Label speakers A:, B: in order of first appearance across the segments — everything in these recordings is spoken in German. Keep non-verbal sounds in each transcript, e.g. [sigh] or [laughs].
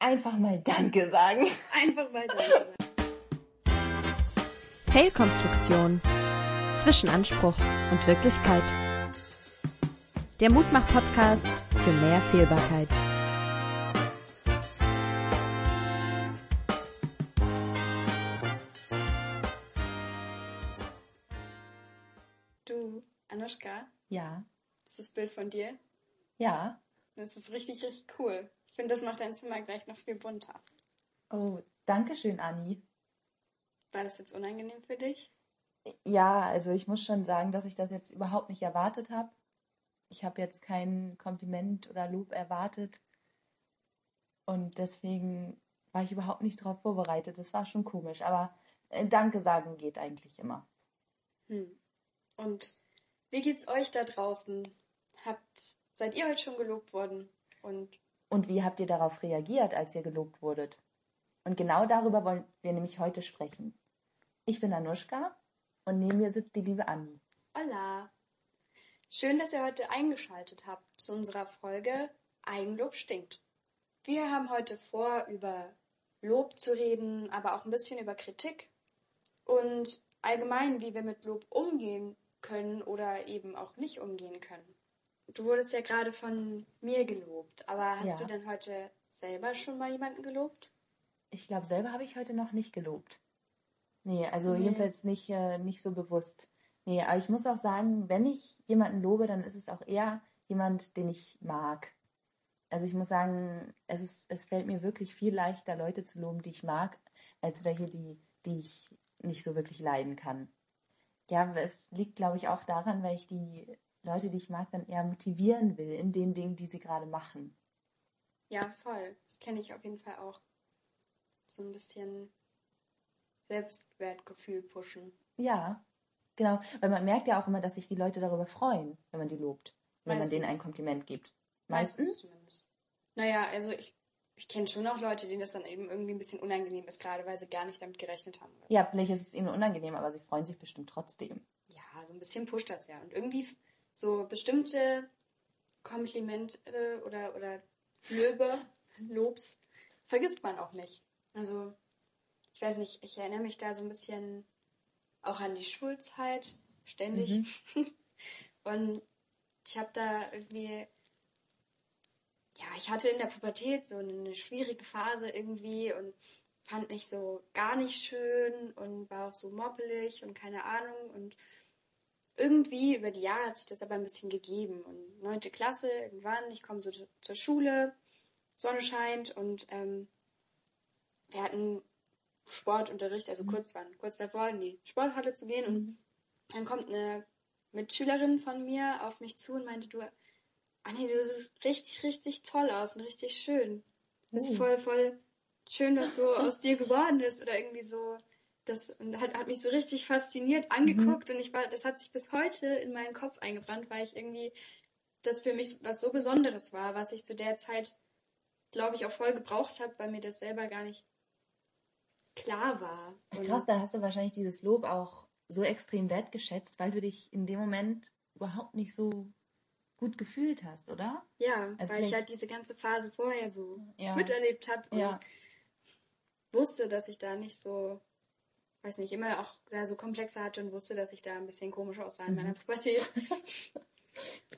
A: Einfach mal Danke sagen.
B: Einfach mal Danke sagen.
C: Fail-Konstruktion. Zwischen Anspruch und Wirklichkeit. Der Mutmach-Podcast für mehr Fehlbarkeit.
B: Du, Anushka,
A: Ja.
B: ist das Bild von dir.
A: Ja.
B: Das ist richtig, richtig cool. Ich finde, das macht dein Zimmer gleich noch viel bunter.
A: Oh, danke schön, Anni.
B: War das jetzt unangenehm für dich?
A: Ja, also ich muss schon sagen, dass ich das jetzt überhaupt nicht erwartet habe. Ich habe jetzt kein Kompliment oder Lob erwartet. Und deswegen war ich überhaupt nicht darauf vorbereitet. Das war schon komisch. Aber äh, Danke sagen geht eigentlich immer.
B: Hm. Und wie geht's euch da draußen? Habt, seid ihr heute schon gelobt worden? Und
A: Und wie habt ihr darauf reagiert, als ihr gelobt wurdet? Und genau darüber wollen wir nämlich heute sprechen. Ich bin Anushka und neben mir sitzt die liebe Anni.
B: hola! Schön, dass ihr heute eingeschaltet habt zu unserer Folge Eigenlob stinkt. Wir haben heute vor, über Lob zu reden, aber auch ein bisschen über Kritik und allgemein, wie wir mit Lob umgehen können oder eben auch nicht umgehen können. Du wurdest ja gerade von mir gelobt, aber hast
A: Ja.
B: du denn heute selber schon mal jemanden gelobt?
A: Ich glaube, selber habe ich heute noch nicht gelobt. Nee, also
B: Nee.
A: jedenfalls nicht, äh, nicht so bewusst. Nee, aber ich muss auch sagen, wenn ich jemanden lobe, dann ist es auch eher jemand, den ich mag. Also ich muss sagen, es ist, es fällt mir wirklich viel leichter, Leute zu loben, die ich mag, als welche, die, die ich nicht so wirklich leiden kann. Ja, es liegt, glaube ich, auch daran, weil ich die Leute, die ich mag, dann eher motivieren will in den Dingen, die sie gerade machen.
B: Ja, voll. Das kenne ich auf jeden Fall auch. So ein bisschen Selbstwertgefühl pushen.
A: Ja, genau. Weil man merkt ja auch immer, dass sich die Leute darüber freuen, wenn man die lobt. Wenn man denen ein
B: Meistens.
A: Kompliment gibt. Meistens?
B: zumindest. Naja, also ich, ich kenne schon auch Leute, denen das dann eben irgendwie ein bisschen unangenehm ist, gerade weil sie gar nicht damit gerechnet haben.
A: Ja, vielleicht ist es ihnen unangenehm, aber sie freuen sich bestimmt trotzdem.
B: Ja, so ein bisschen pusht das ja. Und irgendwie so bestimmte Komplimente oder, oder Löbe, Lobs, vergisst man auch nicht. Also, ich weiß nicht, ich erinnere mich da so ein bisschen auch an die Schulzeit, ständig. [laughs] Und ich habe da irgendwie, ja, ich hatte in der Pubertät so eine schwierige Phase irgendwie und fand mich so gar nicht schön und war auch so moppelig und keine Ahnung und irgendwie über die Jahre hat sich das aber ein bisschen gegeben und neunte Klasse irgendwann, ich komme so zu- zur Schule, Sonne scheint und ähm, wir hatten Sportunterricht, also kurz waren, kurz davor in die Sporthalle zu gehen und dann kommt eine Mitschülerin von mir auf mich zu und meinte, du, Anni, du siehst richtig, richtig toll aus und richtig schön. Das ist
A: Uh.
B: voll, voll schön, was so [laughs] aus dir geworden ist oder irgendwie so. Das hat, hat mich so richtig fasziniert angeguckt und ich war, das hat sich bis heute in meinen Kopf eingebrannt, weil ich irgendwie das für mich was so Besonderes war, was ich zu der Zeit, glaube ich, auch voll gebraucht habe, weil mir das selber gar nicht klar war. Und
A: Krass, da hast du wahrscheinlich dieses Lob auch so extrem wertgeschätzt, weil du dich in dem Moment überhaupt nicht so gut gefühlt hast, oder?
B: Ja,
A: Also
B: weil ich halt diese ganze Phase vorher so
A: Ja.
B: miterlebt habe und
A: Ja.
B: wusste, dass ich da nicht so, weiß nicht, immer auch da so Komplexe hatte und wusste, dass ich da ein bisschen komisch aussah in
A: Mhm.
B: meiner Pubertät. [laughs]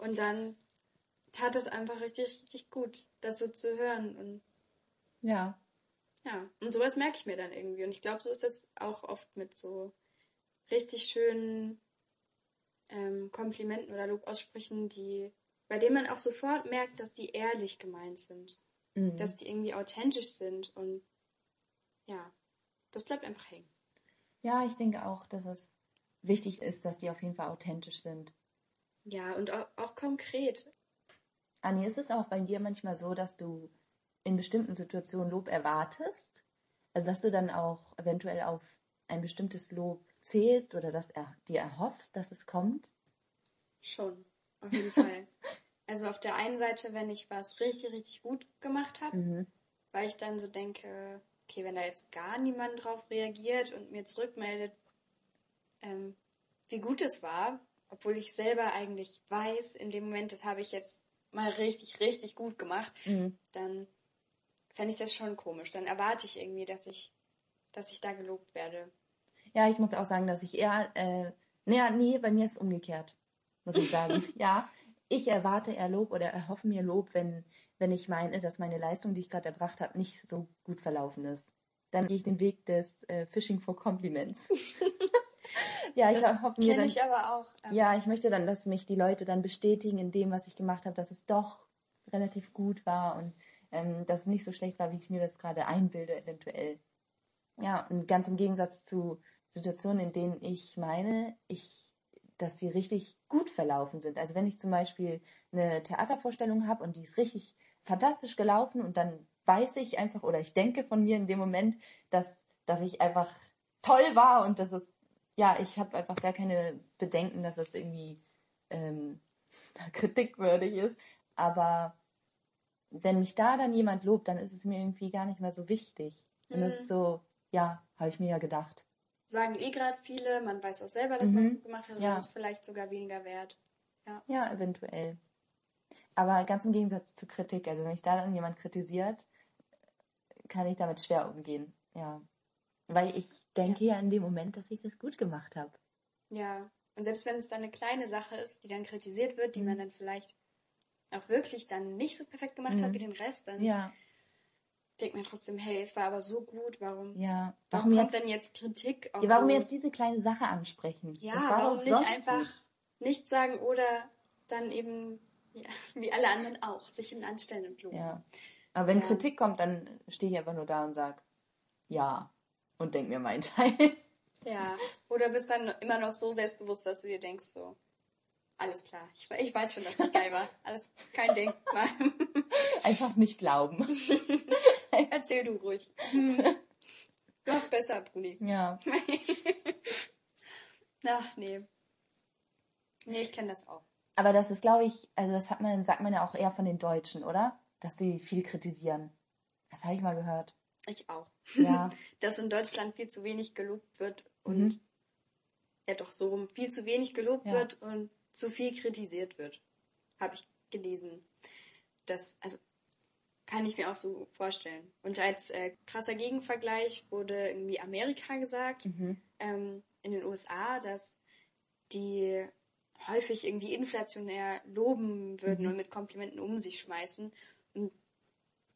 B: und dann tat es einfach richtig, richtig gut, das so zu hören und
A: Ja.
B: ja, und sowas merke ich mir dann irgendwie und ich glaube, so ist das auch oft mit so richtig schönen ähm, Komplimenten oder Lobaussprüchen, die, bei denen man auch sofort merkt, dass die ehrlich gemeint sind.
A: Mhm.
B: dass die irgendwie authentisch sind und ja, das bleibt einfach hängen.
A: Ja, ich denke auch, dass es wichtig ist, dass die auf jeden Fall authentisch sind.
B: Ja, und auch, auch konkret.
A: Anni, ist es auch bei dir manchmal so, dass du in bestimmten Situationen Lob erwartest? Also, dass du dann auch eventuell auf ein bestimmtes Lob zählst oder dass er dir erhoffst, dass es kommt?
B: Schon, auf jeden Fall. [laughs] Also auf der einen Seite, wenn ich was richtig, richtig gut gemacht habe,
A: Mhm.
B: weil ich dann so denke, okay, wenn da jetzt gar niemand drauf reagiert und mir zurückmeldet, ähm, wie gut es war, obwohl ich selber eigentlich weiß, in dem Moment, das habe ich jetzt mal richtig, richtig gut gemacht,
A: Mhm.
B: dann fände ich das schon komisch. Dann erwarte ich irgendwie, dass ich, dass ich da gelobt werde.
A: Ja, ich muss auch sagen, dass ich eher, äh, nee, nee, bei mir ist es umgekehrt, muss ich sagen. [laughs] ja, ich erwarte eher Lob oder erhoffe mir Lob, wenn, wenn ich meine, dass meine Leistung, die ich gerade erbracht habe, nicht so gut verlaufen ist. Dann gehe ich den Weg des äh, Fishing for Compliments. [laughs] ja, ich
B: Das
A: hoffe mir dann.
B: ich aber auch. ähm,
A: Ja, ich möchte dann, dass mich die Leute dann bestätigen in dem, was ich gemacht habe, dass es doch relativ gut war und ähm, dass es nicht so schlecht war, wie ich mir das gerade einbilde, eventuell. Ja, und ganz im Gegensatz zu Situationen, in denen ich meine, ich, dass die richtig gut verlaufen sind. Also wenn ich zum Beispiel eine Theatervorstellung habe und die ist richtig fantastisch gelaufen und dann weiß ich einfach oder ich denke von mir in dem Moment, dass, dass ich einfach toll war und dass es ja, ich habe einfach gar keine Bedenken, dass das irgendwie ähm, [laughs] kritikwürdig ist. Aber wenn mich da dann jemand lobt, dann ist es mir irgendwie gar nicht mehr so wichtig. Und es
B: Mhm.
A: ist so, ja, habe ich mir ja gedacht.
B: Sagen eh gerade viele, man weiß auch selber, dass
A: Mhm.
B: man es gut gemacht hat und
A: Ja.
B: ist vielleicht sogar weniger wert.
A: Ja, eventuell. Aber ganz im Gegensatz zu Kritik, also wenn mich da dann jemand kritisiert, kann ich damit schwer umgehen. Ja. Weil ich denke ja in dem Moment, dass ich das gut gemacht habe.
B: Ja. Und selbst wenn es dann eine kleine Sache ist, die dann kritisiert wird, die
A: Mhm.
B: man dann vielleicht auch wirklich dann nicht so perfekt gemacht
A: Mhm.
B: hat wie den Rest, dann
A: Ja,
B: denkt man trotzdem, hey, es war aber so gut, warum,
A: ja.
B: warum
A: Warum
B: kommt
A: jetzt,
B: denn jetzt Kritik auf
A: ja, warum
B: so,
A: jetzt diese kleine Sache ansprechen?
B: ja,
A: war
B: warum nicht einfach
A: gut.
B: nichts sagen oder dann eben, ja, wie alle anderen auch, sich hinten anstellen und loben.
A: Ja. Aber wenn
B: Ja.
A: Kritik kommt, dann stehe ich einfach nur da und sag ja und denk mir meinen [laughs] Teil.
B: Ja, oder bist dann immer noch so selbstbewusst, dass du dir denkst, so, alles klar, ich, ich weiß schon, dass ich geil war. Alles, kein Ding. [laughs] [laughs]
A: Einfach nicht glauben.
B: Erzähl du ruhig. Hm. Du hast besser, Bruni.
A: Ja. [laughs]
B: Ach, nee. Nee, ich kenne das auch.
A: Aber das ist, glaube ich, also das hat man, sagt man ja auch eher von den Deutschen, oder? Dass die viel kritisieren. Das habe ich mal gehört.
B: Ich auch.
A: Ja. [laughs]
B: Dass in Deutschland viel zu wenig gelobt wird und
A: Mhm.
B: ja doch so rum, viel zu wenig gelobt
A: Ja.
B: wird und zu viel kritisiert wird. Habe ich gelesen. Das, also kann ich mir auch so vorstellen. Und als äh, krasser Gegenvergleich wurde irgendwie Amerika gesagt,
A: Mhm.
B: ähm, in den USA, dass die häufig irgendwie inflationär loben würden
A: Mhm.
B: und mit Komplimenten um sich schmeißen und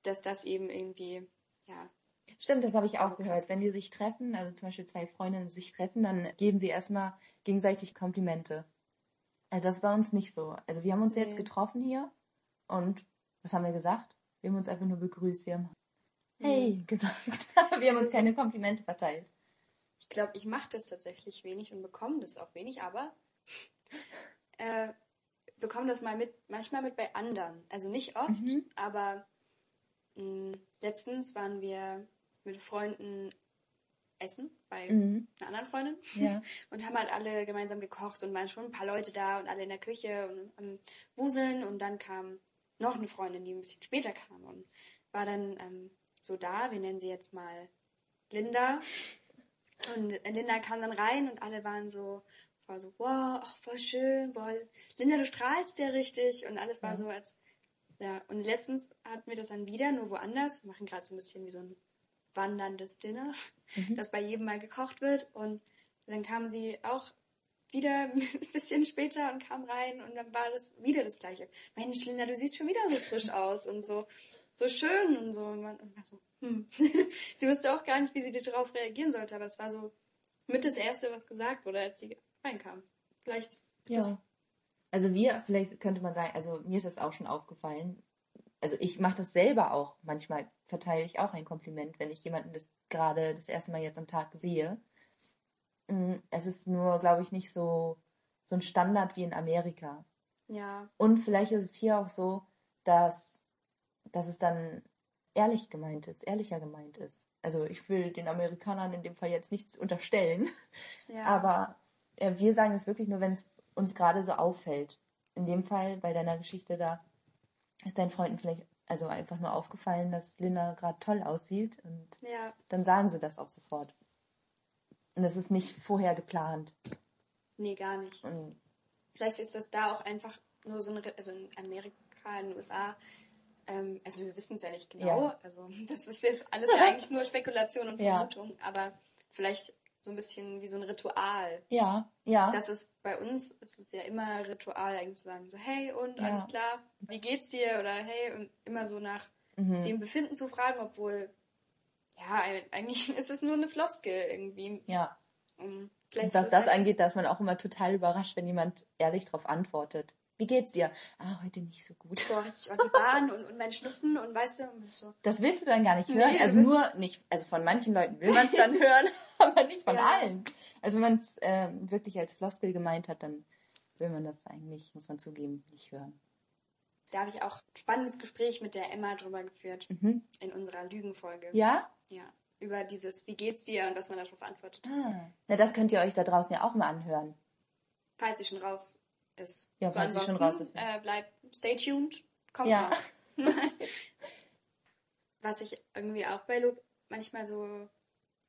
B: dass das eben irgendwie, ja,
A: Stimmt, das habe ich auch gehört. Wenn die sich treffen, also zum Beispiel zwei Freundinnen sich treffen, dann geben sie erstmal gegenseitig Komplimente. Also das bei uns nicht so. Also wir haben uns jetzt
B: Nee.
A: getroffen hier und was haben wir gesagt? Wir haben uns einfach nur begrüßt. Wir haben. Hey [laughs] gesagt. wir haben uns keine Komplimente verteilt.
B: ich glaube, ich mache das tatsächlich wenig und bekomme das auch wenig, aber [laughs] äh, bekomme das mal mit, manchmal mit bei anderen. Also nicht oft,
A: Mhm.
B: aber mh, letztens waren wir mit Freunden essen bei
A: Mhm.
B: einer anderen Freundin.
A: Ja. [laughs]
B: und haben halt alle gemeinsam gekocht und waren schon ein paar Leute da und alle in der Küche und am Wuseln und dann kam noch eine Freundin, die ein bisschen später kam und war dann ähm, so da, wir nennen sie jetzt mal Linda. Und Linda kam dann rein und alle waren so war so, wow, ach, voll schön, boah, Linda, du strahlst ja richtig. Und alles war
A: Ja.
B: so als, ja, und letztens hatten wir das dann wieder, nur woanders, wir machen gerade so ein bisschen wie so ein wanderndes Dinner
A: Mhm.
B: dass bei jedem mal gekocht wird. Und dann kam sie auch wieder [laughs] ein bisschen später und kam rein und dann war das wieder das gleiche. Mensch, Linda, du siehst schon wieder so frisch aus und so so schön und so und man und so hm. [laughs] sie wusste auch gar nicht, wie sie darauf reagieren sollte, aber es war so mit das erste, was gesagt wurde, als sie reinkam. Vielleicht
A: Ja. Also wir, vielleicht könnte man sagen, also mir ist das auch schon aufgefallen. Also ich mache das selber auch. Manchmal verteile ich auch ein Kompliment, wenn ich jemanden das gerade das erste Mal jetzt am Tag sehe. Mm, Es ist nur, glaube ich, nicht so, so ein Standard wie in Amerika.
B: ja,
A: Und vielleicht ist es hier auch so, dass, dass es dann ehrlich gemeint ist, ehrlicher gemeint ist. Also ich will den Amerikanern in dem Fall jetzt nichts unterstellen.
B: ja.
A: Aber äh, wir sagen es wirklich nur, wenn es uns gerade so auffällt. In dem Fall, bei deiner Geschichte da, ist deinen Freunden vielleicht also einfach nur aufgefallen, dass Linda gerade toll aussieht und
B: ja,
A: dann sagen sie das auch sofort. Und das ist nicht vorher geplant.
B: nee, gar nicht.
A: Und
B: Vielleicht ist das da auch einfach nur so ein, also in Amerika, in den USA, Ähm, also wir wissen es ja nicht genau.
A: Ja.
B: Also [laughs] das ist jetzt alles ja eigentlich nur Spekulation und
A: Ja.
B: Vermutung, aber vielleicht so ein bisschen wie so ein Ritual.
A: Ja, ja.
B: Das ist bei uns ist es ja immer Ritual, eigentlich zu sagen, so hey und
A: Ja.
B: alles klar, wie geht's dir? Oder hey und immer so nach
A: mhm.
B: dem Befinden zu fragen, obwohl ja eigentlich [laughs] ist es nur eine Floskel irgendwie.
A: ja.
B: Um, vielleicht
A: Was das angeht, da ist man auch immer total überrascht, wenn jemand ehrlich darauf antwortet. Wie geht's dir? Ah, heute nicht so gut.
B: Boah, die Bahn und, und mein Schnupfen und weißt du, und so.
A: Das willst du dann gar nicht
B: Nee,
A: hören.
B: du
A: also
B: bist-
A: nur nicht, also von manchen Leuten will man es dann [laughs] hören, aber nicht von
B: Ja.
A: allen. Also wenn man es ähm, wirklich als Floskel gemeint hat, dann will man das eigentlich, muss man zugeben, nicht hören.
B: Da habe ich auch ein spannendes Gespräch mit der Emma drüber geführt
A: Mhm.
B: in unserer Lügenfolge.
A: Ja?
B: Ja. Über dieses, wie geht's dir und was man darauf antwortet.
A: Ah. Na, das könnt ihr euch da draußen ja auch mal anhören.
B: Falls sie schon raus ist.
A: Ja, falls sie schon raus ist, ja.
B: Äh, bleibt, stay tuned. Kommt
A: Ja.
B: noch. [laughs] was ich irgendwie auch bei Lob manchmal so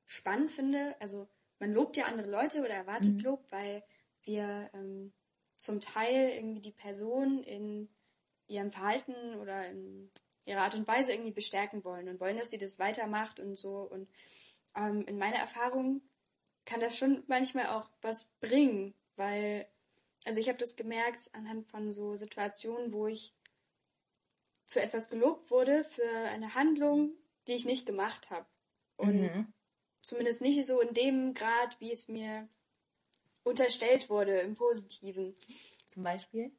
B: spannend finde, also man lobt ja andere Leute oder erwartet
A: Mhm.
B: Lob, weil wir ähm, zum Teil irgendwie die Person in ihrem Verhalten oder in ihrer Art und Weise irgendwie bestärken wollen und wollen, dass sie das weitermacht und so. Und ähm, in meiner Erfahrung kann das schon manchmal auch was bringen, weil, also ich habe das gemerkt anhand von so Situationen, wo ich für etwas gelobt wurde, für eine Handlung, die ich nicht gemacht habe. Und
A: Mhm.
B: zumindest nicht so in dem Grad, wie es mir unterstellt wurde im Positiven.
A: Zum Beispiel?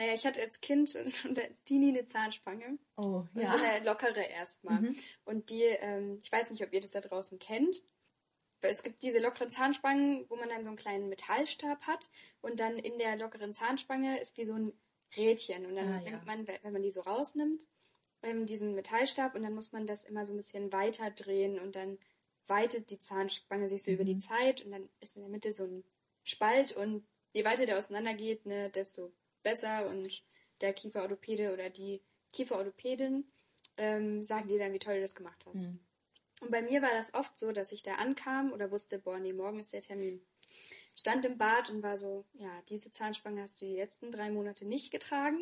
B: Naja, ich hatte als Kind und, [laughs] und als Teenie eine Zahnspange.
A: Oh,
B: Und
A: ja.
B: so eine lockere erstmal.
A: Mhm.
B: Und die, ähm, ich weiß nicht, ob ihr das da draußen kennt. Weil es gibt diese lockeren Zahnspangen, wo man dann so einen kleinen Metallstab hat und dann in der lockeren Zahnspange ist wie so ein Rädchen. Und dann
A: Ah, ja.
B: nimmt man, wenn man die so rausnimmt, ähm, diesen Metallstab und dann muss man das immer so ein bisschen weiter drehen und dann weitet die Zahnspange sich so über die
A: Mhm.
B: Zeit und dann ist in der Mitte so ein Spalt und je weiter der auseinander geht, ne, desto besser und der Kieferorthopäde oder die Kieferorthopädin ähm, sagen dir dann, wie toll du das gemacht hast.
A: Mhm.
B: Und bei mir war das oft so, dass ich da ankam oder wusste, boah, nee, morgen ist der Termin. Stand im Bad und war so, ja, diese Zahnspange hast du die letzten drei Monate nicht getragen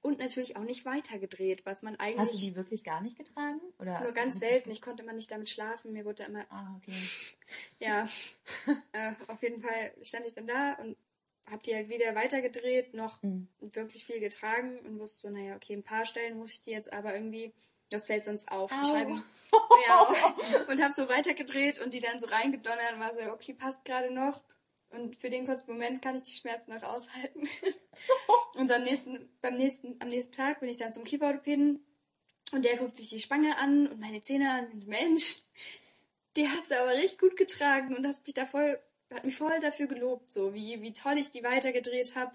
B: und natürlich auch nicht weitergedreht, was man
A: Hast du
B: eigentlich
A: die wirklich gar nicht getragen? Oder?
B: nur ganz selten. Ich konnte immer nicht damit schlafen. Mir wurde immer,
A: Ah, okay. [laughs]
B: ja, äh, auf jeden Fall stand ich dann da und hab die halt wieder weitergedreht, noch
A: Mhm.
B: wirklich viel getragen und wusste so, naja, okay, ein paar Stellen muss ich die jetzt aber irgendwie, das fällt sonst auf. Die. Scheiben, [laughs] ja, und hab so weitergedreht und die dann so reingedonnert und war so, okay, passt gerade noch. Und für den kurzen Moment kann ich die Schmerzen noch aushalten. [laughs] und dann nächsten, beim nächsten, am nächsten Tag bin ich dann zum Kieferorthopäden und der guckt sich die Spange an und meine Zähne an und Mensch, [laughs] die hast du aber richtig gut getragen und hast mich da voll, hat mich voll dafür gelobt, so wie, wie toll ich die weitergedreht habe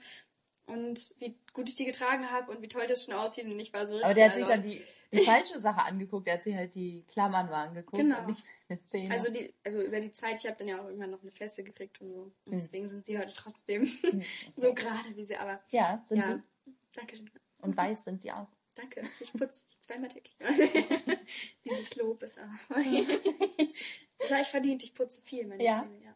B: und wie gut ich die getragen habe und wie toll das schon aussieht und ich war so richtig
A: Aber der hat sich
B: erleuchtet.
A: dann die, die falsche Sache angeguckt. Der hat sich halt die Klammern mal angeguckt
B: Genau.
A: und nicht deine Zähne.
B: Also die, also über die Zeit, ich habe dann ja auch irgendwann noch eine Feste gekriegt und so. Und
A: Hm.
B: deswegen sind sie heute trotzdem
A: Mhm, [laughs]
B: so gerade wie sie, aber
A: Ja, sind
B: ja.
A: sie.
B: Danke schön.
A: Und weiß sind sie auch.
B: Danke. Ich putze zweimal täglich. [laughs] Dieses Lob ist auch. [laughs] Das habe ich verdient, ich putze viel, meine
A: Ja.
B: Zähne, ja.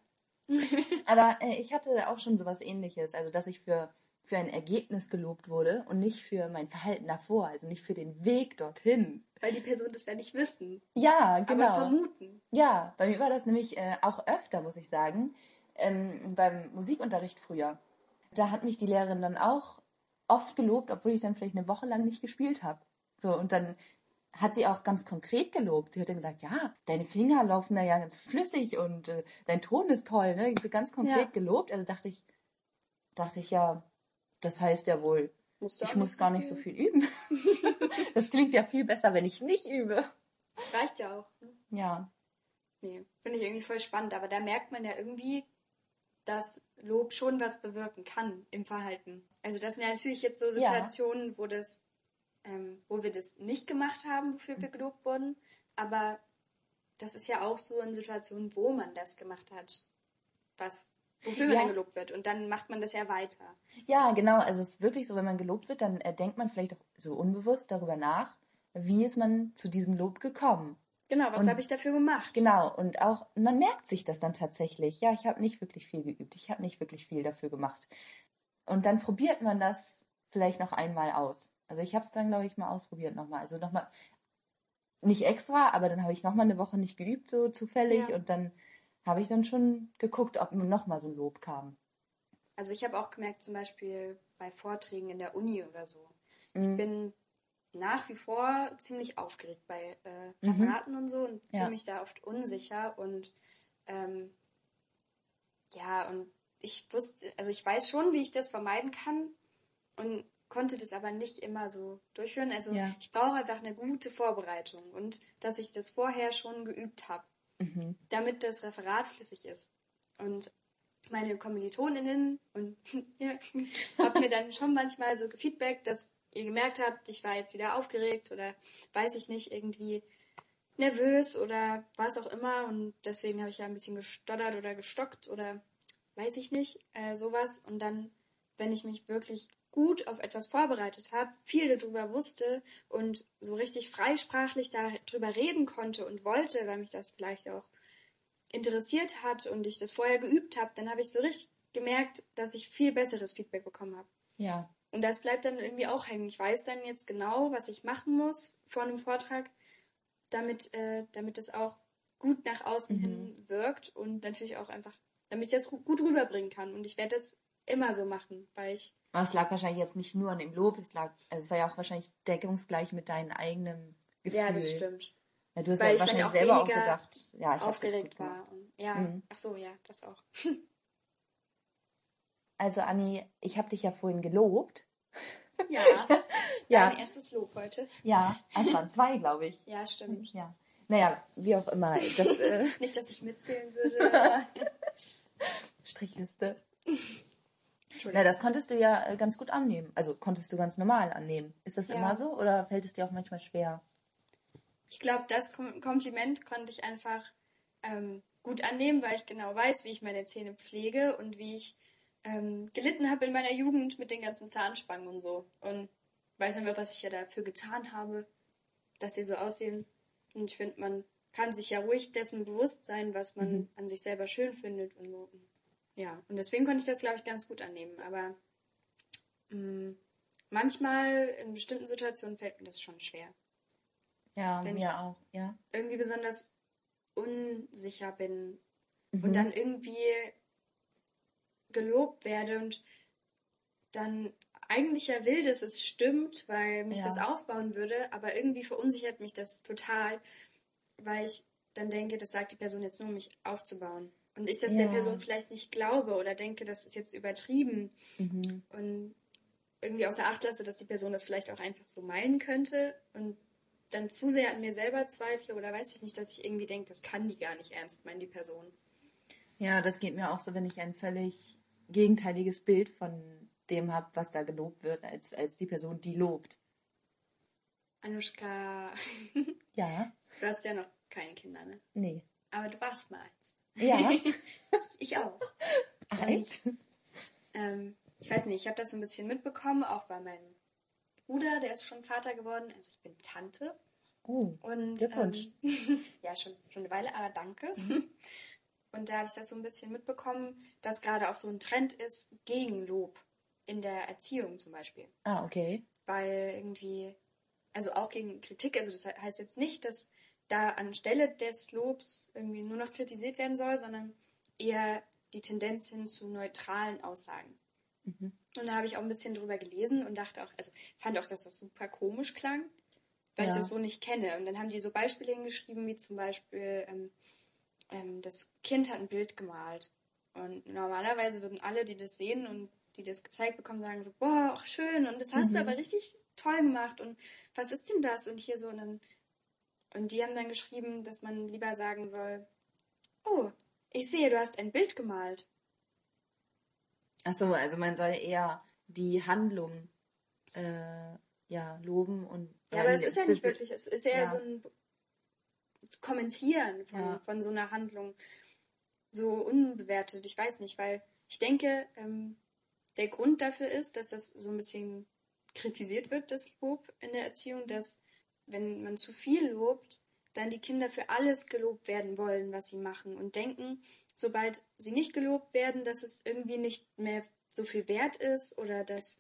B: [laughs]
A: Aber äh, ich hatte auch schon sowas ähnliches. Also, dass ich für, für ein Ergebnis gelobt wurde und nicht für mein Verhalten davor. Also nicht für den Weg dorthin.
B: Weil die Person das ja nicht wissen,
A: Ja,
B: aber
A: genau.
B: vermuten.
A: Ja, bei mir war das nämlich äh, auch öfter, muss ich sagen, ähm, beim Musikunterricht früher. Da hat mich die Lehrerin dann auch oft gelobt, obwohl ich dann vielleicht eine Woche lang nicht gespielt habe. So, und dann hat sie auch ganz konkret gelobt. Sie hat dann gesagt, ja, deine Finger laufen da ja ganz flüssig und äh, dein Ton ist toll, ne? Ganz konkret
B: Ja.
A: gelobt. Also dachte ich, dachte ich ja, das heißt ja wohl,
B: Musst
A: ich muss gar nicht so viel üben. [laughs] das klingt ja viel besser, wenn ich nicht übe.
B: Reicht ja auch. Ne?
A: Ja.
B: Nee, finde ich irgendwie voll spannend, aber da merkt man ja irgendwie, dass Lob schon was bewirken kann im Verhalten. Also das sind ja natürlich jetzt so
A: Ja.
B: Situationen, wo das, ähm, wo wir das nicht gemacht haben, wofür wir gelobt wurden, aber das ist ja auch so in Situationen, wo man das gemacht hat, was wofür man
A: Ja.
B: dann gelobt wird und dann macht man das ja weiter.
A: Ja, genau. Also es ist wirklich so, wenn man gelobt wird, dann äh, denkt man vielleicht auch so unbewusst darüber nach, wie ist man zu diesem Lob gekommen.
B: Genau, was habe ich dafür gemacht?
A: Genau. Und auch, man merkt sich das dann tatsächlich. Ja, ich habe nicht wirklich viel geübt. Ich habe nicht wirklich viel dafür gemacht. Und dann probiert man das vielleicht noch einmal aus. Also ich habe es dann, glaube ich, mal ausprobiert nochmal. Also nochmal, nicht extra, aber dann habe ich nochmal eine Woche nicht geübt, so zufällig.
B: Ja.
A: Und dann habe ich dann schon geguckt, ob nochmal so ein Lob kam.
B: Also ich habe auch gemerkt, zum Beispiel bei Vorträgen in der Uni oder so. Ich
A: Mhm.
B: bin nach wie vor ziemlich aufgeregt bei äh,
A: Mhm.
B: Referaten und so und
A: Ja.
B: fühle mich da oft unsicher und ähm, ja, und ich wusste, also ich weiß schon, wie ich das vermeiden kann und konnte das aber nicht immer so durchführen. Also
A: Ja.
B: ich brauche einfach eine gute Vorbereitung und dass ich das vorher schon geübt habe,
A: Mhm.
B: damit das Referat flüssig ist. Und meine Kommilitoninnen und [laughs] ja, habe mir dann schon manchmal so gefeedbackt, dass ihr gemerkt habt, ich war jetzt wieder aufgeregt oder weiß ich nicht, irgendwie nervös oder was auch immer und deswegen habe ich ja ein bisschen gestottert oder gestockt oder weiß ich nicht, äh, sowas und dann, wenn ich mich wirklich gut auf etwas vorbereitet habe, viel darüber wusste und so richtig freisprachlich darüber reden konnte und wollte, weil mich das vielleicht auch interessiert hat und ich das vorher geübt habe, dann habe ich so richtig gemerkt, dass ich viel besseres Feedback bekommen habe.
A: Ja.
B: Und das bleibt dann irgendwie auch hängen. Ich weiß dann jetzt genau, was ich machen muss vor einem Vortrag, damit, äh, damit es auch gut nach außen
A: Mhm.
B: hin wirkt und natürlich auch einfach, damit ich das gu- gut rüberbringen kann. Und ich werde das immer so machen, weil ich,
A: Aber es lag wahrscheinlich jetzt nicht nur an dem Lob, es lag, also es war ja auch wahrscheinlich deckungsgleich mit deinem eigenen Gefühl.
B: ja, das stimmt,
A: Ja, du hast
B: Weil
A: ja wahrscheinlich
B: auch
A: selber auch gedacht, ja, ich
B: aufgeregt war. Und, ja,
A: Mhm.
B: ach so, ja, das auch. [laughs]
A: Also Anni, ich habe dich ja vorhin gelobt. [laughs]
B: Ja, [laughs]
A: Ja.
B: dein erstes Lob heute.
A: Ja, es waren zwei, glaube ich.
B: Ja, stimmt.
A: Ja. Naja, wie auch immer. Das, äh,
B: Nicht, dass ich mitzählen würde.
A: Strichliste. Na, das konntest du ja äh, ganz gut annehmen. Also konntest du ganz normal annehmen. Ist das
B: Ja.
A: immer so oder fällt es dir auch manchmal schwer?
B: Ich glaube, das Kom Kompliment konnte ich einfach ähm, gut annehmen, weil ich genau weiß, wie ich meine Zähne pflege und wie ich ähm, gelitten habe in meiner Jugend mit den ganzen Zahnspangen und so. Und weiß einfach, was ich ja dafür getan habe, dass sie so aussehen. Und ich finde, man kann sich ja ruhig dessen bewusst sein, was man
A: Mhm.
B: an sich selber schön findet und so. Ja, und deswegen konnte ich das, glaube ich, ganz gut annehmen. Aber mh, manchmal in bestimmten Situationen fällt mir das schon schwer
A: Ja,
B: Wenn
A: mir
B: ich-
A: auch, ja.
B: irgendwie besonders unsicher bin
A: Mhm.
B: und dann irgendwie gelobt werde und dann eigentlich ja will, dass es stimmt, weil mich
A: Ja.
B: das aufbauen würde, aber irgendwie verunsichert mich das total, weil ich dann denke, das sagt die Person jetzt nur, um mich aufzubauen. Und ich das der
A: Ja.
B: Person vielleicht nicht glaube oder denke, das ist jetzt übertrieben
A: Mhm.
B: und irgendwie außer Acht lasse, dass die Person das vielleicht auch einfach so meinen könnte und dann zu sehr an mir selber zweifle oder weiß ich nicht, dass ich irgendwie denke, das kann die gar nicht ernst meinen, die Person.
A: Ja, das geht mir auch so, wenn ich ein völlig gegenteiliges Bild von dem habe, was da gelobt wird, als, als die Person, die lobt.
B: Anushka,
A: Ja, [laughs]
B: du hast ja noch keine Kinder, ne?
A: nee.
B: Aber du warst mal.
A: Ja. [laughs]
B: ich auch.
A: Ach, echt?
B: Ähm, ich weiß nicht, ich habe das so ein bisschen mitbekommen, auch bei meinem Bruder, der ist schon Vater geworden. Also ich bin Tante.
A: Oh,
B: Und,
A: Glückwunsch.
B: Ähm, [laughs] ja, schon, schon eine Weile, aber danke. [laughs] Und da habe ich das so ein bisschen mitbekommen, dass gerade auch so ein Trend ist gegen Lob in der Erziehung zum Beispiel.
A: ah, okay.
B: Weil irgendwie, also auch gegen Kritik, also das heißt jetzt nicht, dass da anstelle des Lobs irgendwie nur noch kritisiert werden soll, sondern eher die Tendenz hin zu neutralen Aussagen.
A: Mhm.
B: Und da habe ich auch ein bisschen drüber gelesen und dachte auch, also fand auch, dass das super komisch klang, weil
A: Ja.
B: ich das so nicht kenne. Und dann haben die so Beispiele hingeschrieben, wie zum Beispiel, ähm, ähm, das Kind hat ein Bild gemalt. Und normalerweise würden alle, die das sehen und die das gezeigt bekommen, sagen so, boah, auch schön und das hast
A: Mhm.
B: du aber richtig toll gemacht und was ist denn das? Und hier so, und, dann, und die haben dann geschrieben, dass man lieber sagen soll, oh, ich sehe, du hast ein Bild gemalt.
A: Ach so, also man soll eher die Handlung äh, ja, loben und.
B: Ja, aber es ist ja nicht
A: wirklich.
B: es ist eher
A: Ja.
B: so ein Kommentieren von,
A: Ja.
B: von so einer Handlung. So unbewertet, ich weiß nicht, weil ich denke, ähm, der Grund dafür ist, dass das so ein bisschen kritisiert wird, das Lob in der Erziehung, dass wenn man zu viel lobt, dann die Kinder für alles gelobt werden wollen, was sie machen und denken, sobald sie nicht gelobt werden, dass es irgendwie nicht mehr so viel wert ist oder dass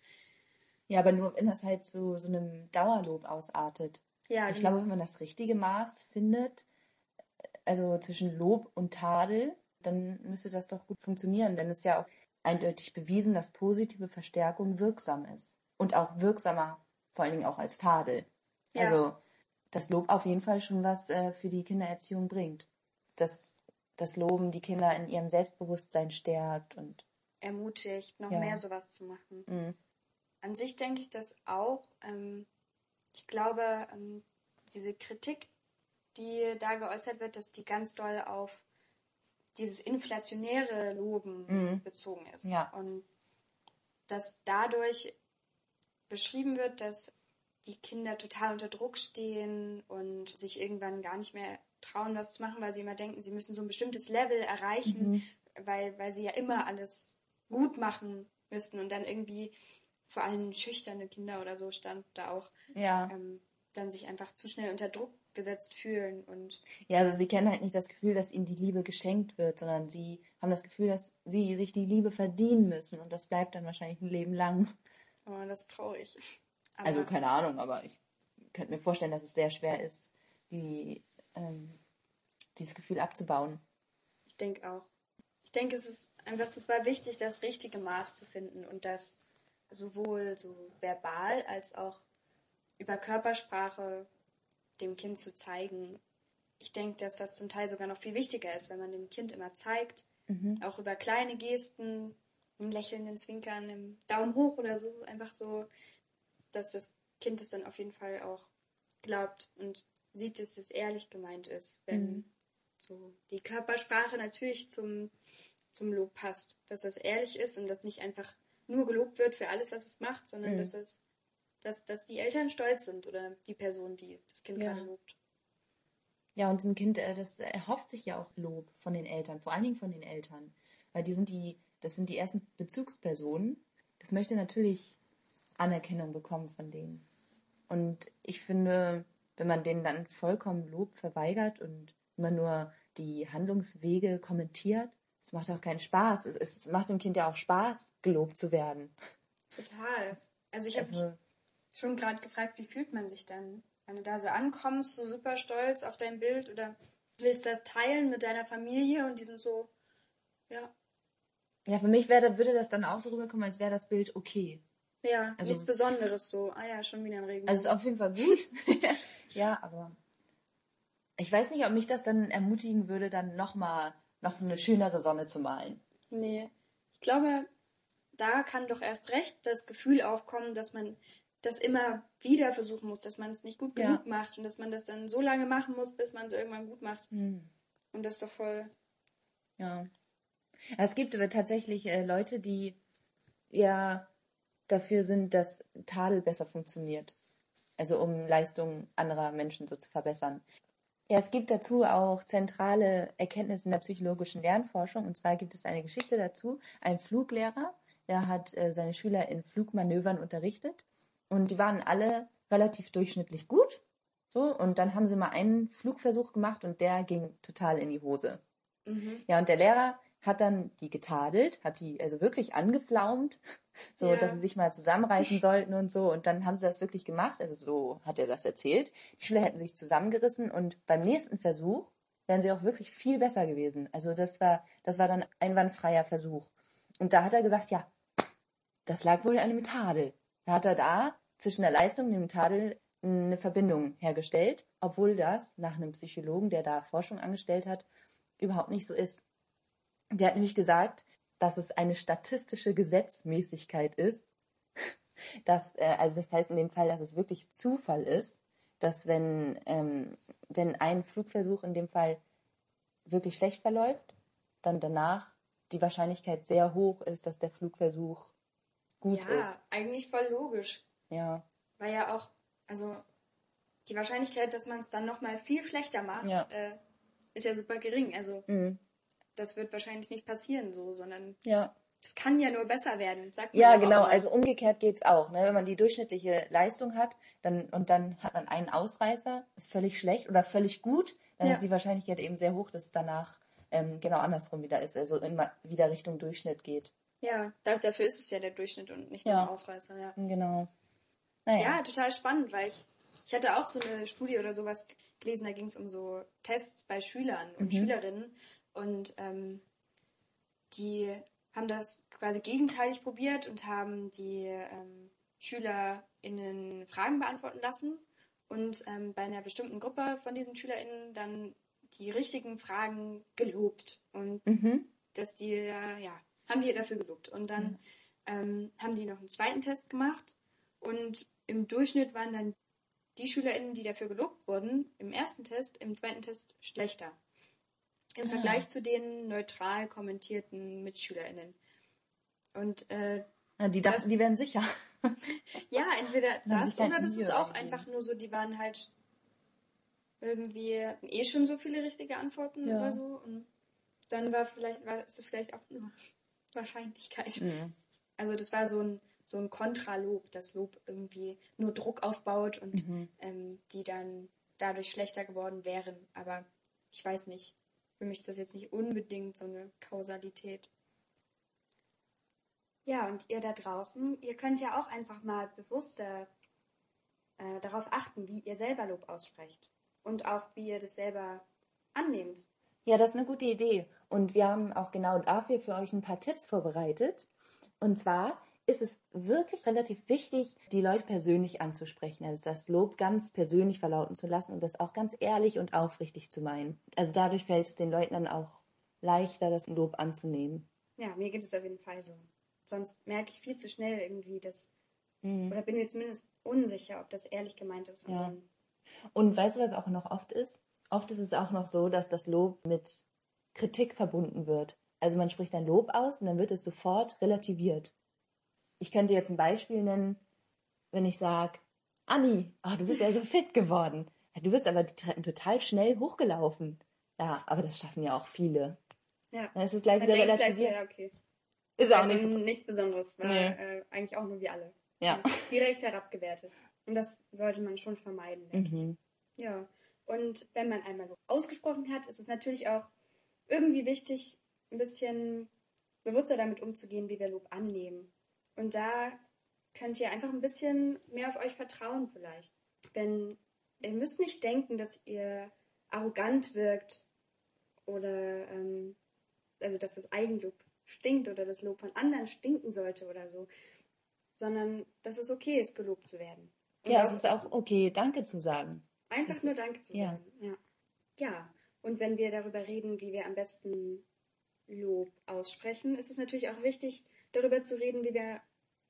A: Ja, aber nur wenn das halt zu so einem Dauerlob ausartet.
B: Ja,
A: Ich
B: genau.
A: glaube, wenn man das richtige Maß findet, also zwischen Lob und Tadel, dann müsste das doch gut funktionieren, denn es ist ja auch eindeutig bewiesen, dass positive Verstärkung wirksam ist. Und auch wirksamer, vor allen Dingen auch als Tadel.
B: Ja.
A: Also das Lob auf jeden Fall schon was äh, für die Kindererziehung bringt. Dass das Loben die Kinder in ihrem Selbstbewusstsein stärkt und
B: ermutigt, noch
A: Ja.
B: mehr sowas zu machen.
A: mh,
B: An sich denke ich das auch. Ähm, ich glaube, ähm, diese Kritik, die da geäußert wird, dass die ganz doll auf dieses inflationäre Loben
A: Mhm.
B: bezogen ist.
A: Ja.
B: Und dass dadurch beschrieben wird, dass die Kinder total unter Druck stehen und sich irgendwann gar nicht mehr trauen, was zu machen, weil sie immer denken, sie müssen so ein bestimmtes Level erreichen,
A: Mhm.
B: weil, weil sie ja immer alles gut machen müssten und dann irgendwie vor allem schüchterne Kinder oder so stand da auch,
A: ja.
B: ähm, dann sich einfach zu schnell unter Druck gesetzt fühlen und
A: Ja, also sie kennen halt nicht das Gefühl, dass ihnen die Liebe geschenkt wird, sondern sie haben das Gefühl, dass sie sich die Liebe verdienen müssen und das bleibt dann wahrscheinlich ein Leben lang.
B: oh, das ist traurig. Aber
A: Also keine Ahnung, aber ich könnte mir vorstellen, dass es sehr schwer ist, die, ähm, dieses Gefühl abzubauen.
B: ich denke auch. Ich denke, es ist einfach super wichtig, das richtige Maß zu finden und das sowohl so verbal als auch über Körpersprache dem Kind zu zeigen. Ich denke, dass das zum Teil sogar noch viel wichtiger ist, wenn man dem Kind immer zeigt,
A: Mhm.
B: auch über kleine Gesten, im lächelnden Zwinkern, im Daumen hoch oder so, einfach so, dass das Kind es dann auf jeden Fall auch glaubt und sieht, dass es ehrlich gemeint ist, wenn
A: Mhm.
B: so die Körpersprache natürlich zum, zum Lob passt, dass das ehrlich ist und dass nicht einfach nur gelobt wird für alles, was es macht, sondern
A: Mhm.
B: dass das dass, dass die Eltern stolz sind oder die Person, die das Kind
A: Ja.
B: gerade lobt.
A: Ja, und ein Kind, äh, das erhofft sich ja auch Lob von den Eltern, vor allen Dingen von den Eltern, weil die sind die, das sind die ersten Bezugspersonen. Das möchte natürlich Anerkennung bekommen von denen. Und ich finde, wenn man denen dann vollkommen Lob verweigert und immer nur die Handlungswege kommentiert, das macht auch keinen Spaß. Es, es macht dem Kind ja auch Spaß, gelobt zu werden.
B: Total. Also ich habe
A: Also,
B: mich schon gerade gefragt, wie fühlt man sich dann, wenn du da so ankommst, so super stolz auf dein Bild oder willst das teilen mit deiner Familie und die sind so, ja,
A: ja, für mich wäre, würde das dann auch so rüberkommen, als wäre das Bild okay.
B: Ja,
A: Also-
B: nichts Besonderes so. Ah ja, schon wieder ein Regenbogen.
A: Also ist auf jeden Fall gut. [laughs] ja, aber ich weiß nicht, ob mich das dann ermutigen würde, dann nochmal noch eine schönere Sonne zu malen.
B: Nee, ich glaube, da kann doch erst recht das Gefühl aufkommen, dass man das immer wieder versuchen muss, dass man es nicht gut
A: Ja.
B: genug macht und dass man das dann so lange machen muss, bis man es irgendwann gut macht.
A: Hm.
B: Und das ist doch voll.
A: Ja. Es gibt aber tatsächlich äh, Leute, die ja dafür sind, dass Tadel besser funktioniert. Also um Leistungen anderer Menschen so zu verbessern. Ja, es gibt dazu auch zentrale Erkenntnisse in der psychologischen Lernforschung. Und zwar gibt es eine Geschichte dazu. Ein Fluglehrer, der hat äh, seine Schüler in Flugmanövern unterrichtet. Und die waren alle relativ durchschnittlich gut. So, und dann haben sie mal einen Flugversuch gemacht und der ging total in die Hose.
B: Mhm.
A: Ja, und der Lehrer hat dann die getadelt, hat die also wirklich angeflaumt, [laughs] so
B: Ja.
A: dass sie sich mal zusammenreißen [laughs] sollten und so. Und dann haben sie das wirklich gemacht. Also so hat er das erzählt. Die Schüler hätten sich zusammengerissen und beim nächsten Versuch wären sie auch wirklich viel besser gewesen. Also das war, das war dann einwandfreier Versuch. Und da hat er gesagt, ja, das lag wohl an dem Tadel. Da hat er da zwischen der Leistung und dem Tadel eine Verbindung hergestellt, obwohl das nach einem Psychologen, der da Forschung angestellt hat, überhaupt nicht so ist. Der hat nämlich gesagt, dass es eine statistische Gesetzmäßigkeit ist. [laughs] Dass, äh, also das heißt in dem Fall, dass es wirklich Zufall ist, dass wenn, ähm, wenn ein Flugversuch in dem Fall wirklich schlecht verläuft, dann danach die Wahrscheinlichkeit sehr hoch ist, dass der Flugversuch gut
B: ja,
A: ist.
B: eigentlich voll logisch.
A: Ja,
B: Weil ja auch, also die Wahrscheinlichkeit, dass man es dann nochmal viel schlechter macht,
A: Ja.
B: äh, ist ja super gering. Also
A: mhm.
B: Das wird wahrscheinlich nicht passieren so, sondern
A: ja.
B: es kann ja nur besser werden, sagt man
A: Ja,
B: auch
A: genau.
B: immer.
A: Also umgekehrt geht's auch. Ne? Wenn man die durchschnittliche Leistung hat dann, und dann hat man einen Ausreißer, ist völlig schlecht oder völlig gut, dann
B: Ja.
A: ist die Wahrscheinlichkeit eben sehr hoch, dass es danach ähm, genau andersrum wieder ist. Also immer wieder Richtung Durchschnitt geht.
B: Ja, da, dafür ist es ja der Durchschnitt und nicht
A: Ja.
B: nur ein Ausreißer, ja.
A: Genau. Naja.
B: Ja, total spannend, weil ich, ich hatte auch so eine Studie oder sowas gelesen, da ging es um so Tests bei Schülern und
A: Mhm.
B: Schülerinnen und ähm, die haben das quasi gegenteilig probiert und haben die ähm, SchülerInnen Fragen beantworten lassen und ähm, bei einer bestimmten Gruppe von diesen SchülerInnen dann die richtigen Fragen gelobt und
A: Mhm.
B: dass die, äh, ja, haben die dafür gelobt. Und dann ähm, haben die noch einen zweiten Test gemacht und im Durchschnitt waren dann die SchülerInnen, die dafür gelobt wurden, im ersten Test, im zweiten Test schlechter. Im
A: Ah.
B: Vergleich zu den neutral kommentierten MitschülerInnen. Und äh,
A: Ja, die dachten,
B: Das-
A: die wären sicher. [laughs]
B: ja, entweder das oder das ist auch einfach nur so, die waren halt irgendwie hatten eh schon so viele richtige Antworten
A: Ja.
B: oder so. Und dann war vielleicht, war es vielleicht auch eine Wahrscheinlichkeit.
A: Mhm.
B: Also das war so ein, so ein Kontralob, das Lob irgendwie nur Druck aufbaut und
A: Mhm.
B: ähm, die dann dadurch schlechter geworden wären. Aber ich weiß nicht. Für mich ist das jetzt nicht unbedingt so eine Kausalität. Ja, und ihr da draußen, ihr könnt ja auch einfach mal bewusster äh, darauf achten, wie ihr selber Lob aussprecht. Und auch, wie ihr das selber annehmt.
A: Ja, das ist eine gute Idee. Und wir haben auch genau dafür für euch ein paar Tipps vorbereitet. Und zwar ist es wirklich relativ wichtig, die Leute persönlich anzusprechen. Also das Lob ganz persönlich verlauten zu lassen und das auch ganz ehrlich und aufrichtig zu meinen. Also dadurch fällt es den Leuten dann auch leichter, das Lob anzunehmen.
B: Ja, mir geht es auf jeden Fall so. Sonst merke ich viel zu schnell irgendwie, dass
A: Mhm.
B: Oder bin mir zumindest unsicher, ob das ehrlich gemeint ist. Und
A: Ja. Und weißt du, was auch noch oft ist? Oft ist es auch noch so, dass das Lob mit Kritik verbunden wird. Also man spricht ein Lob aus und dann wird es sofort relativiert. Ich könnte jetzt ein Beispiel nennen, wenn ich sage, Anni, oh, du bist ja so fit geworden. Ja, Du bist aber die Treppen total schnell hochgelaufen. Ja, aber das schaffen ja auch viele.
B: Ja.
A: Dann ist es gleich
B: Man
A: wieder
B: denkt gleich ja, okay.
A: Ist auch
B: also
A: nicht so.
B: nichts Besonderes, weil
A: Nee.
B: äh, eigentlich auch nur wie alle.
A: Ja.
B: Direkt herabgewertet. Und das sollte man schon vermeiden. denke ich.
A: Mhm.
B: Ja. Und wenn man einmal Lob ausgesprochen hat, ist es natürlich auch irgendwie wichtig, ein bisschen bewusster damit umzugehen, wie wir Lob annehmen. Und da könnt ihr einfach ein bisschen mehr auf euch vertrauen vielleicht. Wenn ihr müsst nicht denken, dass ihr arrogant wirkt oder ähm, also dass das Eigenlob stinkt oder das Lob von anderen stinken sollte oder so, sondern dass es okay ist, gelobt zu werden. Und
A: Ja, es ist auch okay, Danke zu sagen.
B: Einfach
A: Das-
B: nur Danke zu
A: ja.
B: sagen. Ja. ja. Und wenn wir darüber reden, wie wir am besten Lob aussprechen, ist es natürlich auch wichtig, darüber zu reden, wie wir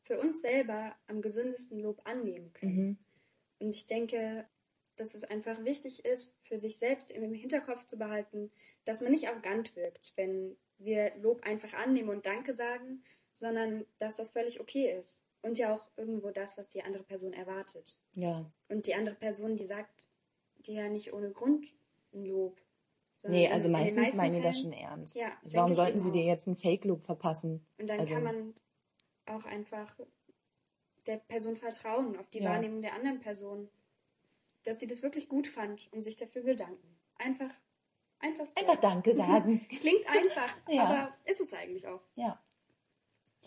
B: für uns selber am gesündesten Lob annehmen können.
A: Mhm.
B: Und ich denke, dass es einfach wichtig ist, für sich selbst im Hinterkopf zu behalten, dass man nicht arrogant wirkt, wenn wir Lob einfach annehmen und Danke sagen, sondern dass das völlig okay ist. Und ja auch irgendwo das, was die andere Person erwartet.
A: Ja.
B: Und die andere Person, die sagt dir ja nicht ohne Grund ein Lob.
A: Nee, also meistens
B: meisten
A: meinen die das schon ernst.
B: Ja,
A: also warum sollten sie dir jetzt einen Fake-Loop verpassen?
B: Und dann
A: Also-
B: kann man auch einfach der Person vertrauen, auf die
A: Ja.
B: Wahrnehmung der anderen Person, dass sie das wirklich gut fand und sich dafür bedanken. Einfach, einfach so.
A: Einfach Danke sagen. [laughs]
B: Klingt einfach, [laughs]
A: Ja.
B: aber ist es eigentlich auch.
A: ja.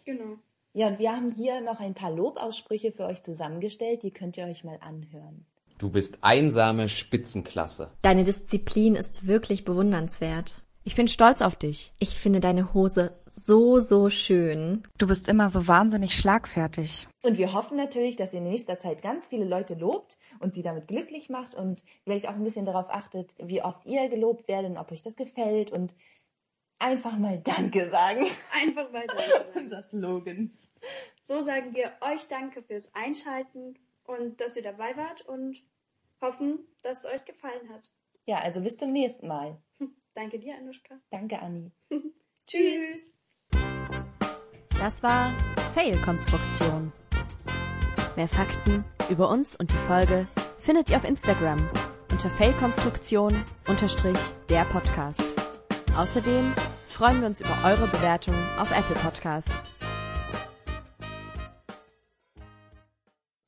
B: Genau.
A: Ja, und wir haben hier noch ein paar Lobaussprüche für euch zusammengestellt, die könnt ihr euch mal anhören.
D: Du bist einsame Spitzenklasse.
C: Deine Disziplin ist wirklich bewundernswert.
E: Ich bin stolz auf dich.
C: Ich finde deine Hose so, so schön.
F: Du bist immer so wahnsinnig schlagfertig.
A: Und wir hoffen natürlich, dass ihr in nächster Zeit ganz viele Leute lobt und sie damit glücklich macht und vielleicht auch ein bisschen darauf achtet, wie oft ihr gelobt werdet und ob euch das gefällt und einfach mal Danke sagen. [laughs]
B: Einfach mal Danke sagen.
A: Unser Slogan.
B: So sagen wir euch Danke fürs Einschalten und dass ihr dabei wart und hoffen, dass es euch gefallen hat.
A: Ja, also bis zum nächsten Mal. [laughs]
B: Danke dir, Anushka.
A: Danke, Anni. [laughs]
B: Tschüss.
E: Das war Fail-Konstruktion. Mehr Fakten über uns und die Folge findet ihr auf Instagram unter Fail-Konstruktion unterstrich der Podcast. Außerdem freuen wir uns über eure Bewertung auf Apple Podcast.